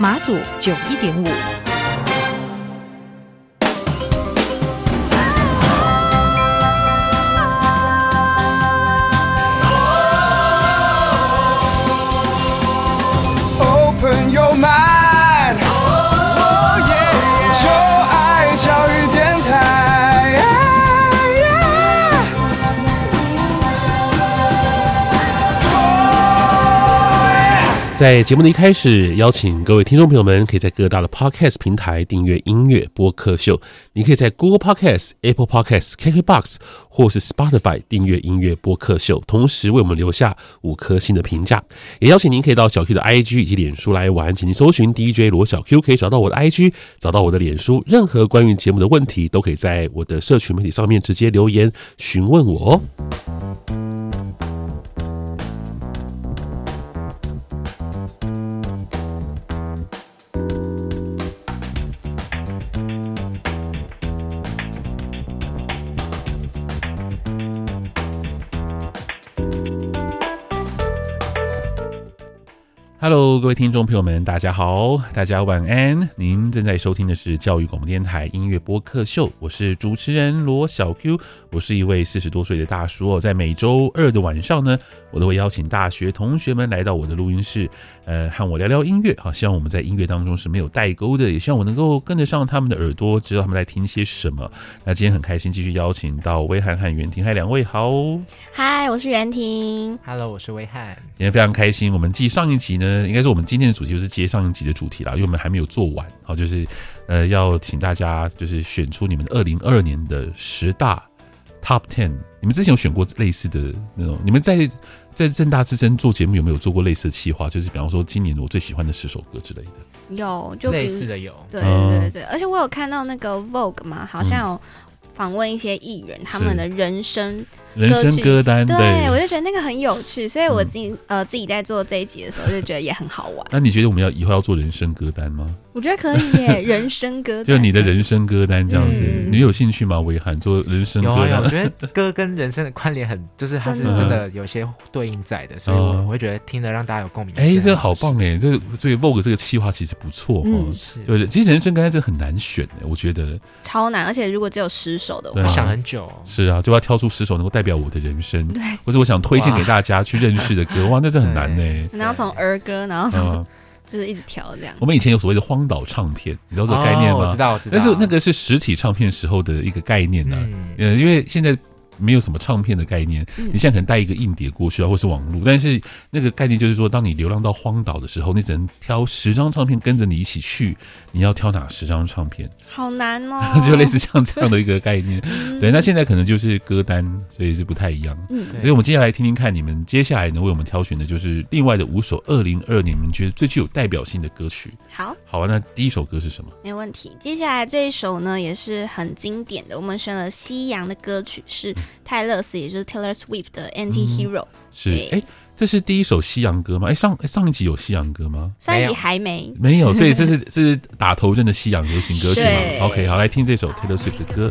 马祖九一点五。在节目的一开始，邀请各位听众朋友们，可以在各大的 Podcast 平台订阅音乐播客秀。你可以在 Google Podcast、Apple Podcast、KKBox 或是 Spotify 订阅音乐播客秀，同时为我们留下五颗星的评价。也邀请您可以到小 Q 的 IG 以及脸书来玩，请您搜寻 DJ 罗小 Q，可以找到我的 IG，找到我的脸书。任何关于节目的问题，都可以在我的社群媒体上面直接留言询问我哦。Hello，各位听众朋友们，大家好，大家晚安。您正在收听的是教育广播电台音乐播客秀，我是主持人罗小 Q。我是一位四十多岁的大叔哦，在每周二的晚上呢，我都会邀请大学同学们来到我的录音室，呃，和我聊聊音乐。好，希望我们在音乐当中是没有代沟的，也希望我能够跟得上他们的耳朵，知道他们在听些什么。那今天很开心，继续邀请到威涵和袁婷，嗨，两位好。嗨，我是袁婷。Hello，我是威翰。今天非常开心，我们继上一集呢。应该是我们今天的主题就是接上一集的主题啦，因为我们还没有做完，好，就是呃，要请大家就是选出你们二零二二年的十大 Top Ten。你们之前有选过类似的那种？你们在在正大之声做节目有没有做过类似的企划？就是比方说今年我最喜欢的十首歌之类的。有，就类似的有。对对对对，而且我有看到那个 Vogue 嘛，好像有访问一些艺人，他们的人生。人生歌单，对，对我就觉得那个很有趣，所以我自己、嗯、呃自己在做这一集的时候就觉得也很好玩。那你觉得我们要以后要做人生歌单吗？我觉得可以耶，人生歌单，就你的人生歌单这样子，嗯、你有兴趣吗？威翰做人生歌单，有啊，我觉得歌跟人生的关联很，就是它是真的有些对应在的，所以我会觉得听得让大家有共鸣。哎，这个好棒哎，这所以 Vogue 这个企划其实不错哦。对、嗯，其实人生歌单真的很难选哎，我觉得超难，而且如果只有十首的话，我想很久。是啊，就要挑出十首能够代表我的人生。对，或者我想推荐给大家去认识的歌，哇，那这很难呢。然后从儿歌，然后从 就是一直调这样。我们以前有所谓的荒岛唱片，你知道这个概念吗？哦、我知道，我知道。但是那个是实体唱片时候的一个概念呢、啊。嗯，因为现在。没有什么唱片的概念，你现在可能带一个硬碟过去啊，或是网络，但是那个概念就是说，当你流浪到荒岛的时候，你只能挑十张唱片跟着你一起去，你要挑哪十张唱片？好难哦，就类似像这样的一个概念。对，那现在可能就是歌单，所以是不太一样。嗯，所以我们接下来听听看，你们接下来呢为我们挑选的就是另外的五首二零二你们觉得最具有代表性的歌曲。好，好啊，那第一首歌是什么？没问题，接下来这一首呢也是很经典的，我们选了夕阳的歌曲是。泰勒斯，也就是 Taylor Swift 的 Anti Hero，是哎，这是第一首西洋歌吗？哎，上上一集有西洋歌吗？上一集还没没有，所以这是 这是打头阵的西洋流行歌曲吗。OK，好，来听这首 Taylor Swift 的歌。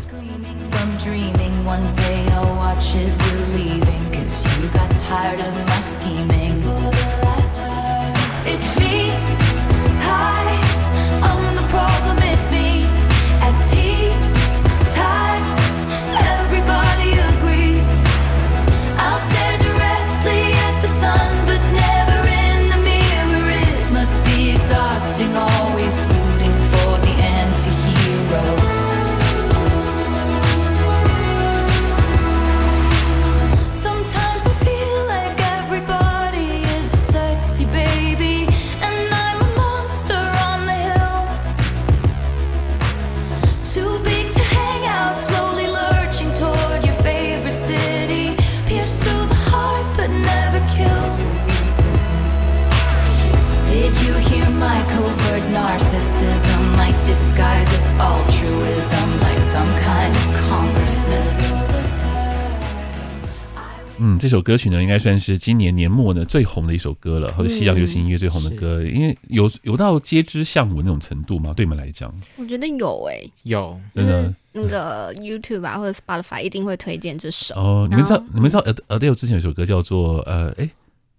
歌曲呢，应该算是今年年末呢最红的一首歌了，或者西洋流行音乐最红的歌，嗯、因为有有到皆知巷闻那种程度吗？对你们来讲，我觉得有诶、欸，有，真的，那个 YouTube 啊或者 Spotify 一定会推荐这首。哦，你们知道，你们知道 Adele 之前有首歌叫做呃，哎，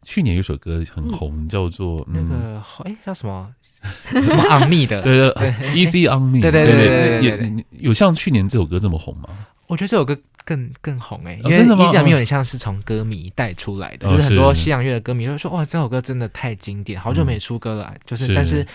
去年有首歌很红，嗯、叫做、嗯、那个哎叫什么？什么 On Me 的，对对，Easy On Me，对对对对对对，有像去年这首歌这么红吗？我觉得这首歌。更更红哎、欸，因为 Easy on Me 有点像是从歌迷带出来的，就是很多西洋乐的歌迷会说哇，这首歌真的太经典，好久没出歌了，就是但是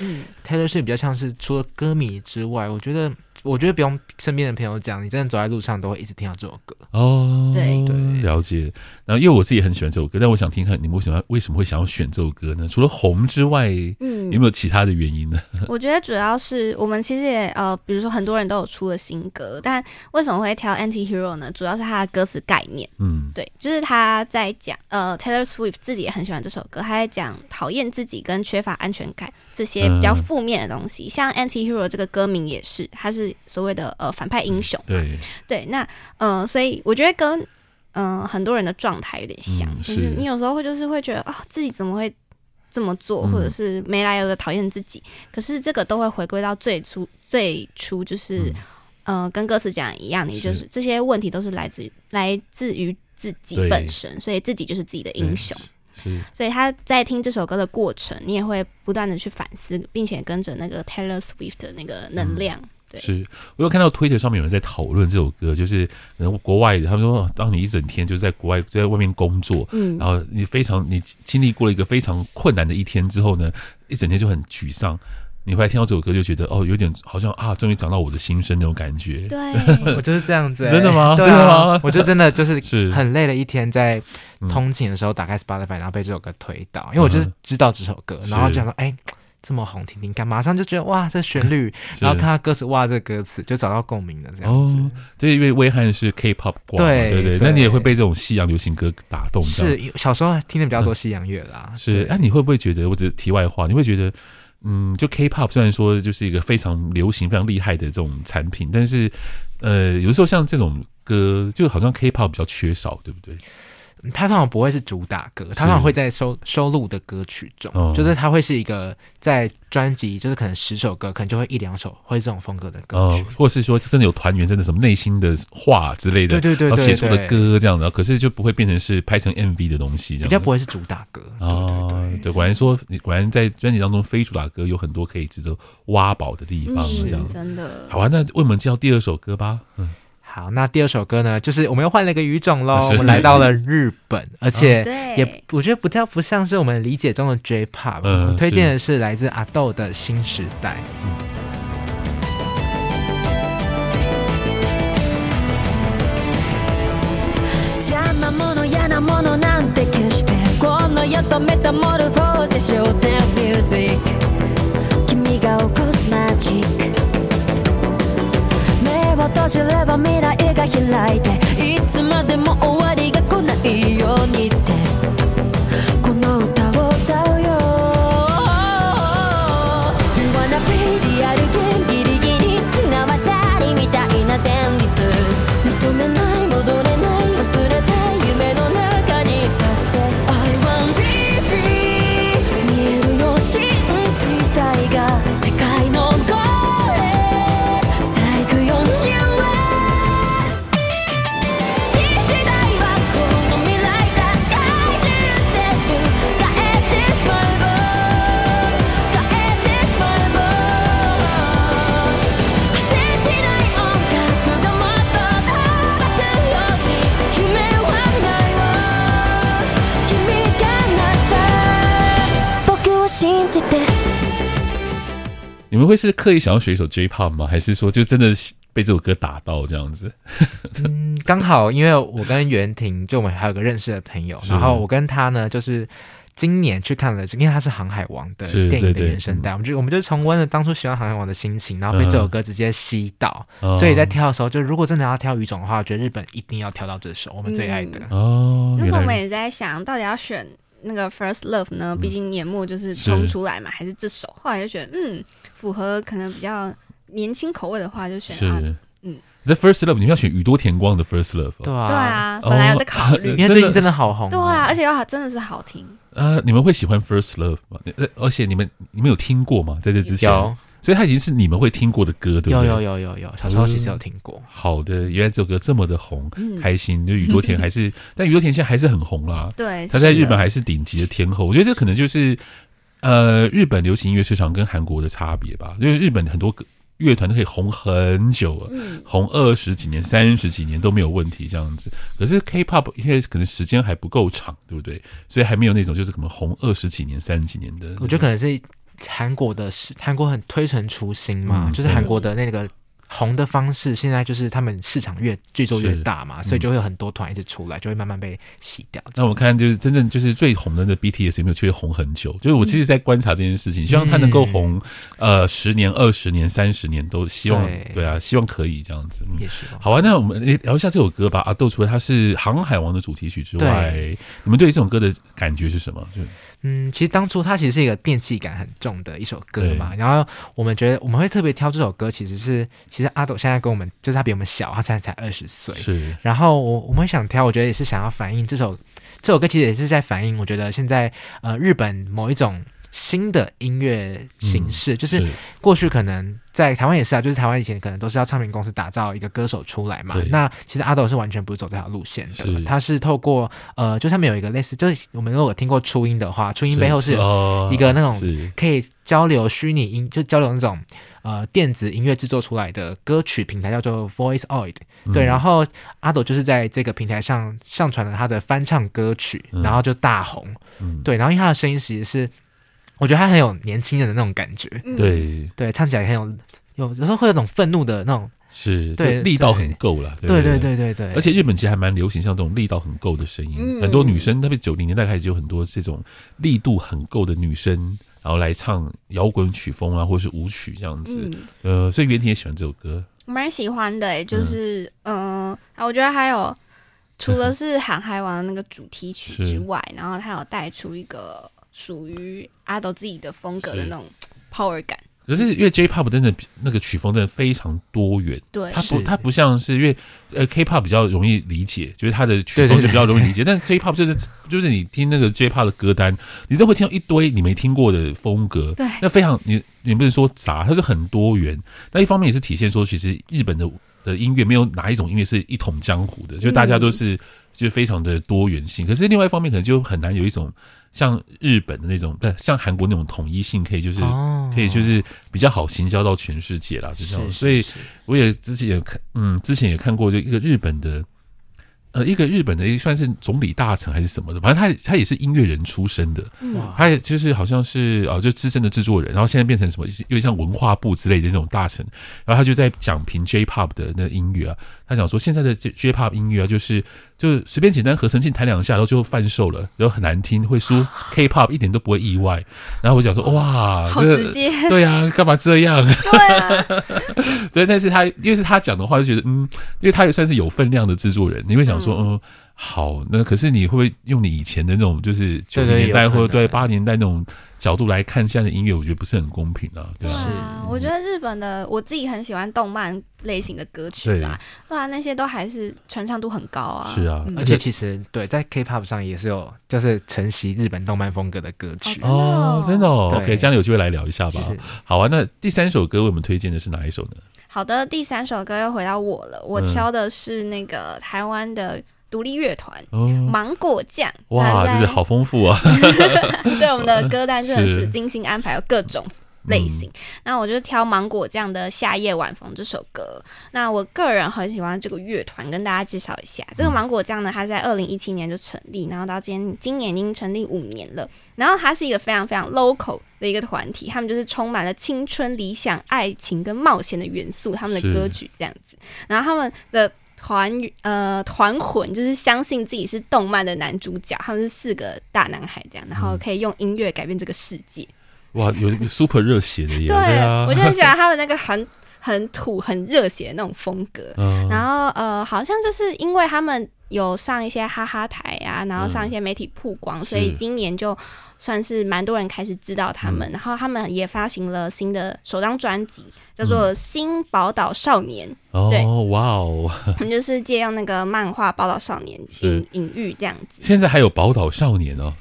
Taylor 是比较像是除了歌迷之外，我觉得。我觉得不用身边的朋友讲，你真的走在路上都会一直听到这首歌哦。对对，了解。然后因为我自己很喜欢这首歌，但我想听看你们为什么为什么会想要选这首歌呢？除了红之外，嗯，有没有其他的原因呢？我觉得主要是我们其实也呃，比如说很多人都有出了新歌，但为什么会挑 Anti-Hero 呢？主要是他的歌词概念，嗯，对，就是他在讲呃，Taylor Swift 自己也很喜欢这首歌，他在讲讨厌自己跟缺乏安全感这些比较负面的东西。嗯、像 Anti-Hero 这个歌名也是，它是。所谓的呃反派英雄，对。对，那呃，所以我觉得跟嗯、呃、很多人的状态有点像，嗯、就是你有时候会就是会觉得啊、哦，自己怎么会这么做，嗯、或者是没来由的讨厌自己，可是这个都会回归到最初最初，就是嗯、呃，跟歌词讲一样，你就是这些问题都是来自于来自于自己本身，所以自己就是自己的英雄。所以他在听这首歌的过程，你也会不断的去反思，并且跟着那个 Taylor Swift 的那个能量。嗯是，我有看到 Twitter 上面有人在讨论这首歌，就是然后国外的，他们说，当你一整天就在国外就在外面工作，嗯，然后你非常你经历过了一个非常困难的一天之后呢，一整天就很沮丧，你回来听到这首歌就觉得哦，有点好像啊，终于找到我的心声那种感觉。对，我就是这样子、欸，真的吗？对啊、真的吗？我就真的就是是很累的一天，在通勤的时候打开 Spotify，然后被这首歌推到，因为我就是知道这首歌，嗯、然后就想说，哎。这么红，听听看，马上就觉得哇，这旋律，然后看他歌词，哇，这歌词就找到共鸣了，这样子。对、哦，因为威汉是 K-pop 挂，对对对，那你也会被这种西洋流行歌打动。是，小时候听的比较多西洋乐啦。嗯、是，那、啊、你会不会觉得，我只是题外话，你会觉得，嗯，就 K-pop 虽然说就是一个非常流行、非常厉害的这种产品，但是，呃，有的时候像这种歌，就好像 K-pop 比较缺少，对不对？他通常不会是主打歌，他通常会在收收录的歌曲中，哦、就是他会是一个在专辑，就是可能十首歌，可能就会一两首会这种风格的歌曲，哦、或是说真的有团员真的什么内心的话之类的，对对对，然后写出的歌这样的，可是就不会变成是拍成 MV 的东西，这样比较不会是主打歌。哦，对对对，对，果然说你果然在专辑当中非主打歌有很多可以值得挖宝的地方，这样、嗯、真的。好啊，那为我们介绍第二首歌吧。嗯。好，那第二首歌呢，就是我们又换了一个语种喽，我们来到了日本，而且也我觉得不太不像是我们理解中的 J-Pop，嗯，推荐的是来自 Ado 的新时代。嗯閉じれば未来が開いていつまでも終わりが来ないようにって。この歌们会是刻意想要学一首 J-Pop 吗？还是说就真的被这首歌打到这样子？嗯，刚好因为我跟袁婷，就我们还有个认识的朋友，然后我跟他呢，就是今年去看了，因为他是《航海王》的电影的原声带，我们就我们就重温了当初喜欢《航海王》的心情，然后被这首歌直接吸到，嗯、所以在挑的时候，就如果真的要挑语种的话，我觉得日本一定要挑到这首我们最爱的、嗯、哦。那时候我们也在想到底要选。那个 First Love 呢，毕竟年末就是冲出来嘛，还是这首，后来就觉得嗯，符合可能比较年轻口味的话，就选它。嗯，The First Love，你们要选宇多田光的 First Love，对啊，对啊，本来有在考虑，因为最近真的好红，对啊，而且又真的是好听。呃，你们会喜欢 First Love 吗？而且你们你们有听过吗？在这之前。所以它已经是你们会听过的歌，对不对？有有有有有，小时候其实有听过。嗯、好的，原来这首歌这么的红，嗯、开心。就宇多田还是，但宇多田现在还是很红啦。对，他在日本还是顶级的天后。我觉得这可能就是呃，日本流行音乐市场跟韩国的差别吧。因为日本很多乐团都可以红很久了，嗯、红二十几年、三十几年都没有问题这样子。可是 K-pop 因为可能时间还不够长，对不对？所以还没有那种就是可能红二十几年、三十几年的。我觉得可能是。韩国的是韩国很推陈出新嘛，嗯、就是韩国的那个红的方式，现在就是他们市场越剧做越大嘛，所以就会有很多团一直出来，就会慢慢被洗掉。那我看就是真正就是最红的那 BTS 有没有去红很久？就是我其实在观察这件事情，嗯、希望他能够红呃十年、二十年、三十年都希望对，啊，希望可以这样子。也是好啊，那我们聊一下这首歌吧。阿豆除了它是《航海王》的主题曲之外，你们对于这首歌的感觉是什么？就嗯，其实当初它其实是一个电器感很重的一首歌嘛，然后我们觉得我们会特别挑这首歌，其实是其实阿斗现在跟我们就是他比我们小，他现在才二十岁，是。然后我我们会想挑，我觉得也是想要反映这首这首歌，其实也是在反映我觉得现在呃日本某一种。新的音乐形式，嗯、就是过去可能在台湾也是啊，就是台湾以前可能都是要唱片公司打造一个歌手出来嘛。那其实阿斗是完全不是走这条路线的，是他是透过呃，就他们有一个类似，就是我们如果听过初音的话，初音背后是一个那种可以交流虚拟音，就交流那种呃电子音乐制作出来的歌曲平台，叫做 Voiceoid。嗯、对，然后阿斗就是在这个平台上上传了他的翻唱歌曲，嗯、然后就大红。嗯、对，然后因为他的声音其实是。我觉得他很有年轻人的那种感觉，对。对，唱起来很有有有时候会有种愤怒的那种，是对力道很够了，对。对对？对对。而且日本其实还蛮流行像这种力道很够的声音，很多女生特别九零年代开始就有很多这种力度很够的女生，然后来唱摇滚曲风啊，或者是舞曲这样子。呃，所以袁婷也喜欢这首歌，我蛮喜欢的诶，就是嗯，我觉得还有除了是 《航海王》的那个主题曲之外，然后他有带出一个。属于阿斗自己的风格的那种 power 感，可是因为 J-pop 真的那个曲风真的非常多元，对，它不它不像是因为呃 K-pop 比较容易理解，就是它的曲风就比较容易理解，但 J-pop 就是就是你听那个 J-pop 的歌单，你都会听到一堆你没听过的风格，对，那非常你你不能说杂，它是很多元，那一方面也是体现说其实日本的的音乐没有哪一种音乐是一统江湖的，就大家都是就非常的多元性，可是另外一方面可能就很难有一种。像日本的那种，对，像韩国那种统一性，可以就是、哦、可以就是比较好行销到全世界啦，就这样。所以我也之前也看，嗯，之前也看过就一个日本的。呃，一个日本的，一算是总理大臣还是什么的，反正他他也是音乐人出身的，哇他也就是好像是呃，就资深的制作人，然后现在变成什么，有点像文化部之类的那种大臣，然后他就在讲评 J-pop 的那个音乐啊，他讲说现在的 J-pop 音乐啊，就是就随便简单合成器弹两下，然后就贩售了，然后很难听，会输 K-pop 一点都不会意外。然后我讲说哇，好直接，对呀、啊，干嘛这样？对啊，对，但是他因为是他讲的话，就觉得嗯，因为他也算是有分量的制作人，你会想说嗯。好，那可是你会不会用你以前的那种，就是九零年代或者对八十年代那种角度来看现在的音乐？我觉得不是很公平啊。对啊，嗯、我觉得日本的我自己很喜欢动漫类型的歌曲啦，对啊，那些都还是传唱度很高啊。是啊，嗯、而且其实对，在 K-pop 上也是有，就是承袭日本动漫风格的歌曲哦，真的哦。OK，将来有机会来聊一下吧。是好啊，那第三首歌为我们推荐的是哪一首呢？好的，第三首歌又回到我了，我挑的是那个台湾的。独立乐团、哦、芒果酱，哇，就是好丰富啊！对，我们的歌单真的是精心安排，有各种类型。嗯、那我就挑芒果酱的《夏夜晚风》这首歌。那我个人很喜欢这个乐团，跟大家介绍一下。这个芒果酱呢，它在二零一七年就成立，然后到今年今年已经成立五年了。然后它是一个非常非常 local 的一个团体，他们就是充满了青春、理想、爱情跟冒险的元素，他们的歌曲这样子。然后他们的。团呃团魂就是相信自己是动漫的男主角，他们是四个大男孩这样，然后可以用音乐改变这个世界。哇，有一个 super 热血的耶！对，我就很喜欢他们那个很很土、很热血的那种风格。嗯、然后呃，好像就是因为他们。有上一些哈哈台啊，然后上一些媒体曝光，嗯、所以今年就。算是蛮多人开始知道他们，嗯、然后他们也发行了新的首张专辑，叫做《新宝岛少年》。哦、对，哇哦！他们就是借用那个漫画《宝岛少年》隐隐喻这样子。现在还有《宝岛少年》哦？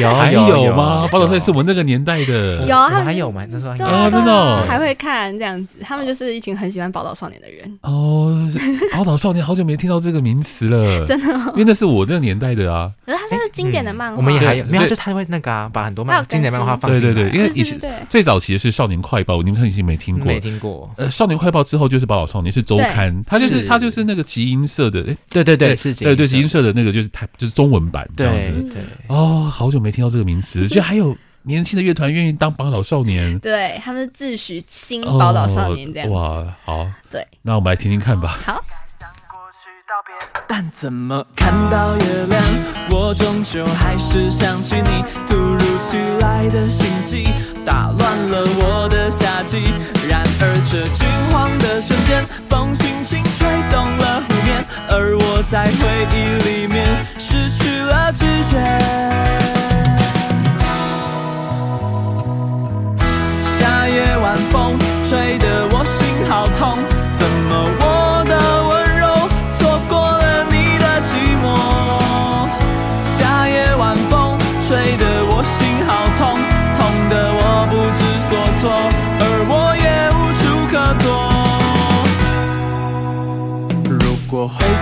有还有吗？《宝岛少年》是我们那个年代的。有，他们还有吗？那时候啊，真的还会看这样子。他们就是一群很喜欢《宝岛少年》的人。哦，《宝岛少年》好久没听到这个名词了，真的，因为那是我那个年代的啊。可是它是经典的漫画，我们也还有，没有就他会那个啊。把很多漫经典漫画放，对对对，因为以前最早期的是《少年快报》，你们可能已经没听过，没听过。呃，《少年快报》之后就是《宝岛少年》，是周刊，它就是它就是那个集音社的，对对对，是对对集音社的那个就是台就是中文版这样子。对哦，好久没听到这个名词，就还有年轻的乐团愿意当宝岛少年，对他们自诩新宝岛少年这样。哇，好，对，那我们来听听看吧。好。但怎么看到月亮，我终究还是想起你。突如其来的心悸，打乱了我的夏季。然而这惊慌的瞬间，风轻轻吹动了湖面，而我在回忆里面失去了知觉。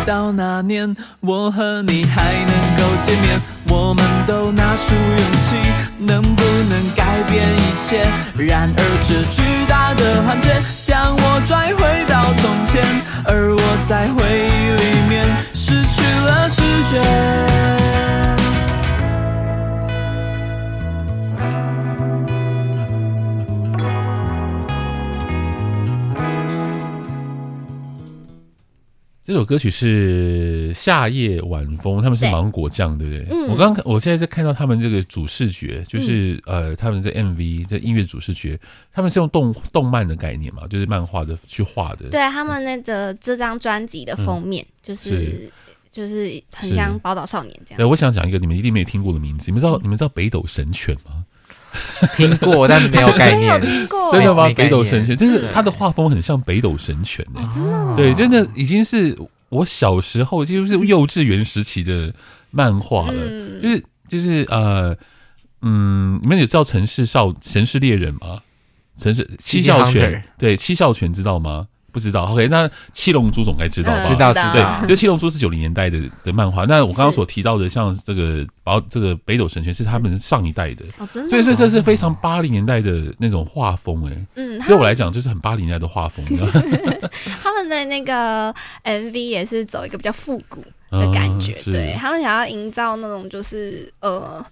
到那年，我和你还能够见面，我们都拿出勇气，能不能改变一切？然而这巨大的幻觉将我拽回到从前，而我在回忆里面失去了知觉。这首歌曲是夏夜晚风，他们是芒果酱，对，不对？嗯、我刚刚我现在在看到他们这个主视觉，就是、嗯、呃，他们这 MV 这音乐主视觉，他们是用动动漫的概念嘛，就是漫画的去画的。对，他们那个这张专辑的封面、嗯、就是，是就是很像宝岛少年这样。对，我想讲一个你们一定没有听过的名字，你们知道、嗯、你们知道北斗神拳吗？听过，但是没有概念。真的吗？北斗神拳，就是他的画风很像北斗神拳诶、欸。真的？对，真的已经是我小时候，几乎是幼稚园时期的漫画了。嗯、就是就是呃嗯，你们有知道城市少城市猎人吗？城市七笑拳，对，七笑拳知道吗？不知道，OK，那七龙珠总该知道吧？知道，知道。就七龙珠是九零年代的的漫画。那我刚刚所提到的，像这个宝这个北斗神拳是他们上一代的，所以所以这是非常八零年代的那种画风，哎，嗯，对我来讲就是很八零年代的画风。他们的那个 MV 也是走一个比较复古的感觉，对他们想要营造那种就是呃。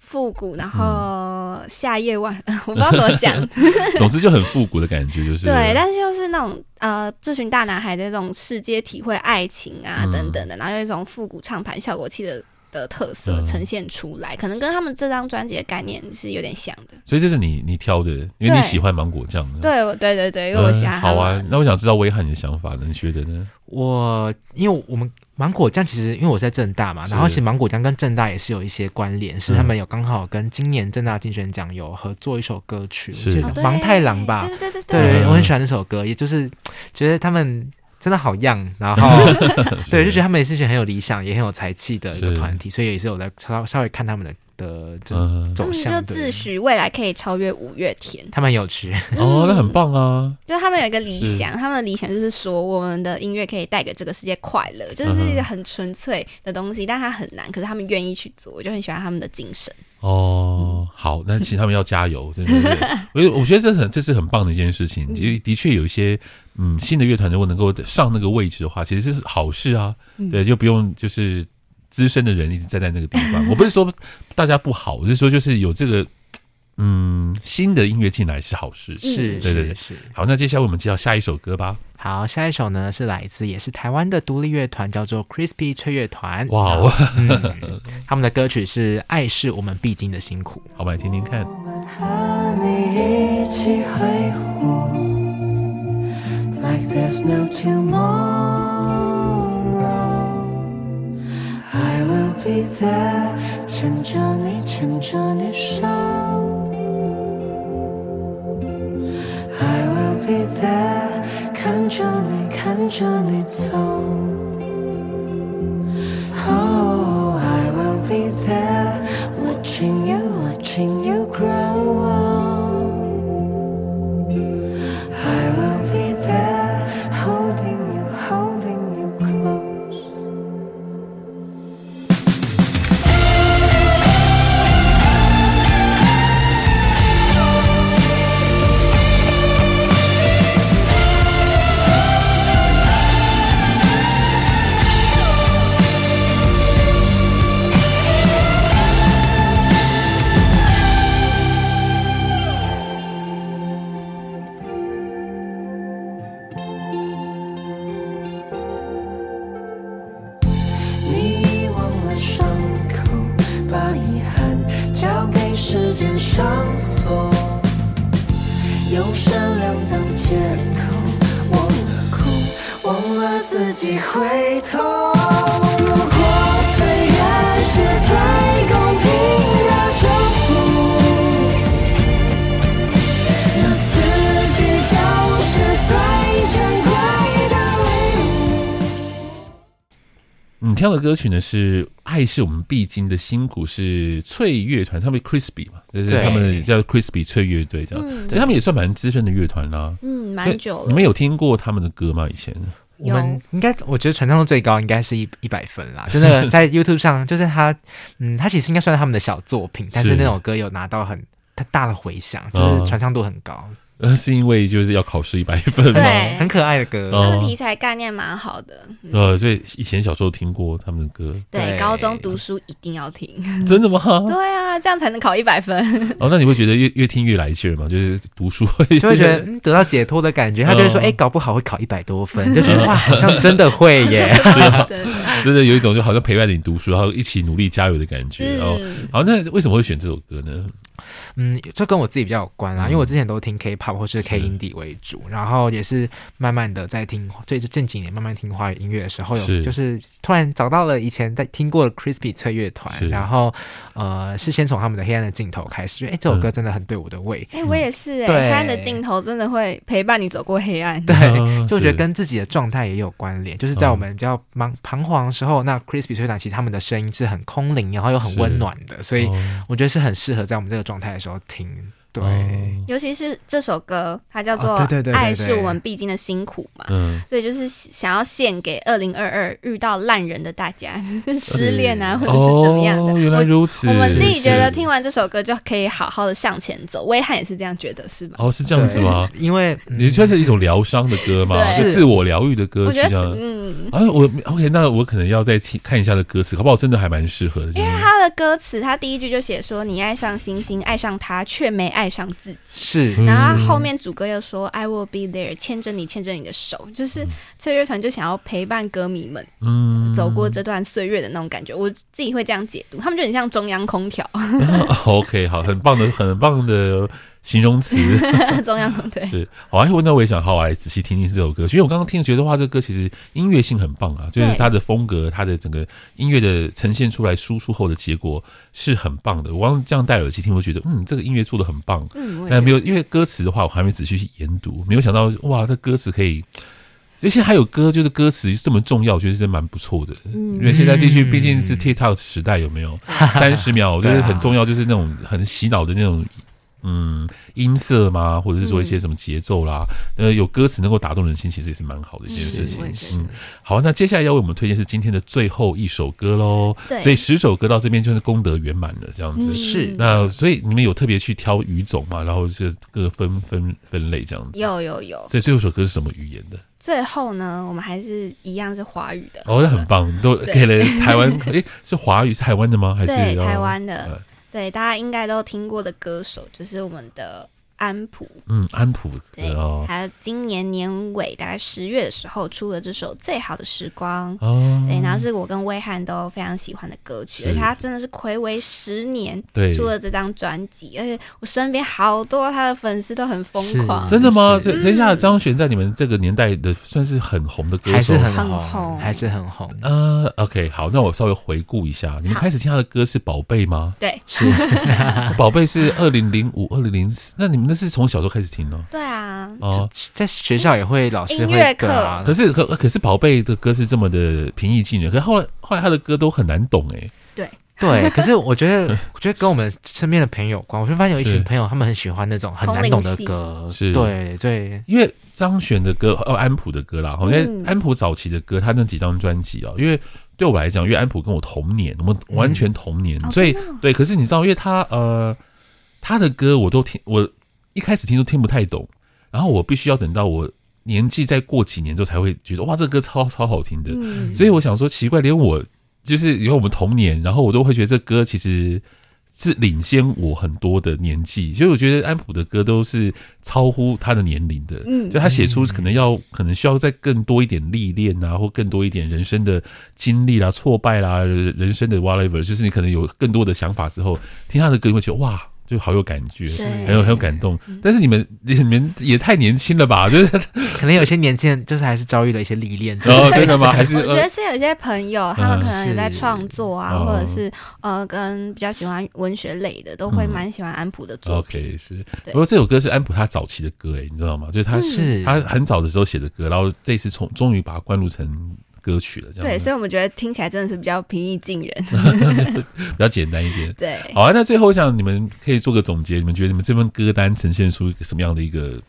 复古，然后夏夜晚，嗯、我不知道怎么讲。总之就很复古的感觉，就是对，但是就是那种呃，这群大男孩的这种世界体会爱情啊、嗯、等等的，然后有一种复古唱盘效果器的的特色呈现出来，嗯、可能跟他们这张专辑的概念是有点像的。所以这是你你挑的，因为你喜欢芒果酱。对对对对，因为我喜欢、嗯。好啊，那我想知道威翰你的想法呢？你觉得呢？我因为我们。芒果酱其实，因为我在正大嘛，然后其实芒果酱跟正大也是有一些关联，是他们有刚好跟今年正大金选奖有合作一首歌曲，是。芒太郎吧？对对对。对，我很喜欢那首歌，也就是觉得他们真的好 young，然后 对，就觉得他们也是一群很有理想也很有才气的一个团体，所以也是有在稍稍微看他们的。的就走向，他们就自诩未来可以超越五月天。他们有趣哦，那很棒啊！就他们有一个理想，他们的理想就是说，我们的音乐可以带给这个世界快乐，就是一个很纯粹的东西，但它很难，可是他们愿意去做，我就很喜欢他们的精神。哦，好，那其实他们要加油，真的。我我觉得这很这是很棒的一件事情，的的确有一些嗯新的乐团如果能够上那个位置的话，其实是好事啊。对，就不用就是。资深的人一直站在那个地方，我不是说大家不好，我是说就是有这个嗯新的音乐进来是好事，是，对对对，是。好，那接下来我们介绍下一首歌吧。好，下一首呢是来自也是台湾的独立乐团，叫做 Crispy 脆乐团。哇哦，嗯，他们的歌曲是《爱是我们必经的辛苦》，好，我们来听听看。我们和你一起挥霍，Like there's no tomorrow be there，牵着你，牵着你手。看着你看着你走。己回头。如果岁月是最公平的祝福，那自己就是最珍贵的礼物。你挑的歌曲呢是《爱是我们必经的辛苦》，是翠乐团，他们 Crispy 嘛，就是他们叫 Crispy 翠乐队这样，嗯所以他们也算蛮资深的乐团啦。嗯，蛮久了。你们有听过他们的歌吗？以前我们应该，我觉得传唱度最高应该是一一百分啦。就那个 在 YouTube 上，就是他，嗯，他其实应该算是他们的小作品，但是那首歌有拿到很很大的回响，就是传唱度很高。呃，是因为就是要考试一百分吗？对很可爱的歌。哦他们题材概念蛮好的。嗯呃，所以以前小时候听过他们的歌，对，对高中读书一定要听。真的吗？对啊，这样才能考一百分。哦，那你会觉得越越听越来劲儿吗？就是读书会就会觉得、嗯、得到解脱的感觉，他就会说：“哎、搞不好会考一百多分。”就觉得哇，好像真的会耶！对真的有一种就好像陪伴着你读书，然后一起努力加油的感觉。嗯哦，好，那为什么会选这首歌呢？嗯，这跟我自己比较有关啦，嗯因为我之前都听 K-pop 或是 K indie 为主，然后也是慢慢的在听，最近几年慢慢听华语音乐的时候，有就是突然找到了以前在听过的 Crispy 脆乐团，然后呃是先从他们的黑暗的尽头开始，就哎、欸、这首歌真的很对我的胃，哎、我也是哎、对黑暗的尽头真的会陪伴你走过黑暗。对，啊就我觉得跟自己的状态也有关联，就是在我们比较忙彷徨的时候，那 Crispy 脆乐团其实他们的声音是很空灵，然后又很温暖的，所以哦。我觉得是很适合在我们这个状态的时候听。对，哦尤其是这首歌，它叫做爱是我们必经的辛苦》嘛，嗯，所以就是想要献给二零二二遇到烂人的大家，就 是失恋啊，或者是怎么样的。哦，原来如此。我我们自己觉得听完这首歌就可以好好的向前走，威汉也是这样觉得，是吧？哦，是这样子吗？因为、嗯你算是一种疗伤的歌吗？对是自我疗愈的歌我觉得是，曲啊。嗯，啊，我 OK，那我可能要再听看一下的歌词，好不好真的还蛮适合的。因为他的歌词，他第一句就写说：“你爱上星星，爱上他，却没爱上自己。”是。嗯。然后他后面主歌又说 “I will be there”，牵着你，牵着你的手，就是脆乐团就想要陪伴歌迷们嗯。走过这段岁月的那种感觉。我自己会这样解读，他们就很像中央空调，啊 OK，好，很棒的，很棒的形容词。中央空对。是，好，哎，那我也想好好来仔细听听这首歌，因为我刚刚听觉得话，这个歌其实音乐性很棒啊，就是它的风格，它的整个音乐的呈现出来输出后的结果是很棒的。我刚刚这样戴耳机听，我觉得嗯，这个音乐做的很棒。嗯，但没有，因为歌词的话，我还没仔细去研读，没有想到哇，这歌词可以。所以现在还有歌，就是歌词这么重要，我觉得真蛮不错的。嗯因为现在地区毕竟是 TikTok 时代，有没有？三十秒，我觉得很重要，就是那种很洗脑的那种。嗯，音色嘛？或者是说一些什么节奏啦？呃，有歌词能够打动人心，其实也是蛮好的一件事情嗯，好，那接下来要为我们推荐是今天的最后一首歌喽。对所以十首歌到这边就是功德圆满了，这样子。嗯是那所以你们有特别去挑语种嘛？然后是各分分分类这样子。有有有。所以最后一首歌是什么语言的？最后呢，我们还是一样是华语的。哦，那很棒，都给了台湾。诶，是华语是台湾的吗？还是台湾的呃对，大家应该都听过的歌手，就是我们的安普，嗯，安普对哦，他今年年尾大概十月的时候出了这首《最好的时光》哦，对，然后是我跟威汉都非常喜欢的歌曲，而且他真的是暌违十年对。出了这张专辑，而且我身边好多他的粉丝都很疯狂，真的吗？所以等一下张悬在你们这个年代的算是很红的歌手，还是很红，还是很红。呃，OK，好，那我稍微回顾一下，你们开始听他的歌是《宝贝》吗？对，是《宝贝》是二零零五、二零零四，那你们那是从小时候开始听哦？对啊，哦，在学校也会老师会音乐课，可是可可是宝贝的歌是这么的平易近人，可是后来后来他的歌都很难懂哎。对。对，可是我觉得我觉得跟我们身边的朋友有关，我就发现有一群朋友他们很喜欢那种很难懂的歌，是，对对，因为张悬的歌哦，安普的歌啦，因为安普早期的歌，他那几张专辑哦，因为对我来讲，因为安普跟我同年，我们完全同年，所以对，可是你知道，因为他呃。他的歌我都听，我一开始听都听不太懂，然后我必须要等到我年纪再过几年之后才会觉得哇，这歌超超好听的。嗯、所以我想说，奇怪，连我就是因为我们童年，然后我都会觉得这歌其实是领先我很多的年纪，所以我觉得安普的歌都是超乎他的年龄的。嗯，就他写出可能要可能需要再更多一点历练啊，或更多一点人生的经历啦、挫败啦、人生的 whatever，就是你可能有更多的想法之后，听他的歌你会觉得哇。就好有感觉，很有很有感动。但是你们你们也太年轻了吧？就是可能有些年轻人就是还是遭遇了一些历练。哦，真的吗？还是我觉得是有些朋友，他们可能也在创作啊，或者是呃，跟比较喜欢文学类的，都会蛮喜欢安普的作品。OK，是。不过这首歌是安普他早期的歌，哎，你知道吗？就是他是他很早的时候写的歌，然后这次从终于把它灌录成。歌曲了，这样对，所以我们觉得听起来真的是比较平易近人，比较简单一点。对，好啊，那最后我想你们可以做个总结，你们觉得你们这份歌单呈现出一个什么样的一个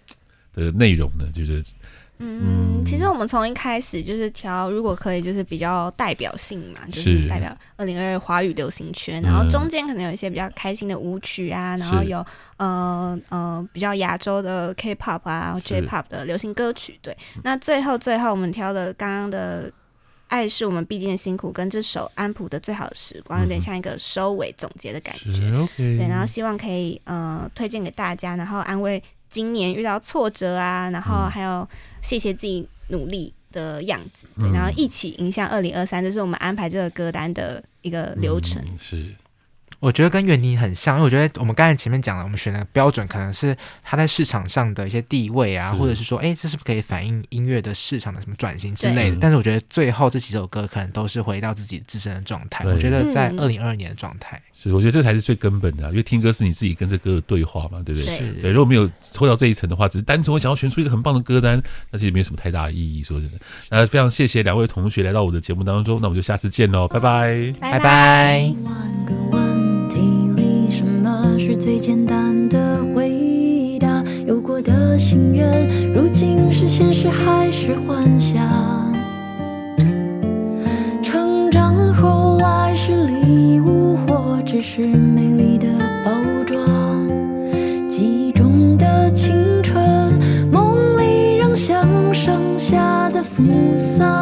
的内容呢？就是，嗯，嗯其实我们从一开始就是挑，如果可以，就是比较代表性嘛，就是代表二零二二华语流行圈，然后中间可能有一些比较开心的舞曲啊，然后有呃呃比较亚洲的 K-pop 啊、J-pop 的流行歌曲。对，那最后最后我们挑的刚刚的。爱是我们必经的辛苦，跟这首安谱的最好的时光，有点像一个收尾总结的感觉。Okay、对，然后希望可以呃推荐给大家，然后安慰今年遇到挫折啊，然后还有谢谢自己努力的样子，对，然后一起迎向二零二三，这是我们安排这个歌单的一个流程。嗯、是。我觉得跟袁妮很像，因为我觉得我们刚才前面讲了，我们选的标准可能是它在市场上的一些地位啊，或者是说，哎，这是不是可以反映音乐的市场的什么转型之类的？但是我觉得最后这几首歌可能都是回到自己自身的状态。我觉得在二零二二年的状态，是我觉得这才是最根本的，因为听歌是你自己跟这歌的对话嘛，对不对？是。对，如果没有抽到这一层的话，只是单纯我想要选出一个很棒的歌单，那其实没有什么太大的意义。说真的，那非常谢谢两位同学来到我的节目当中，那我们就下次见喽，拜拜，拜拜。最简单的回答，有过的心愿，如今是现实还是幻想？成长后来是礼物，或只是美丽的包装？记忆中的青春，梦里仍像盛夏的扶桑。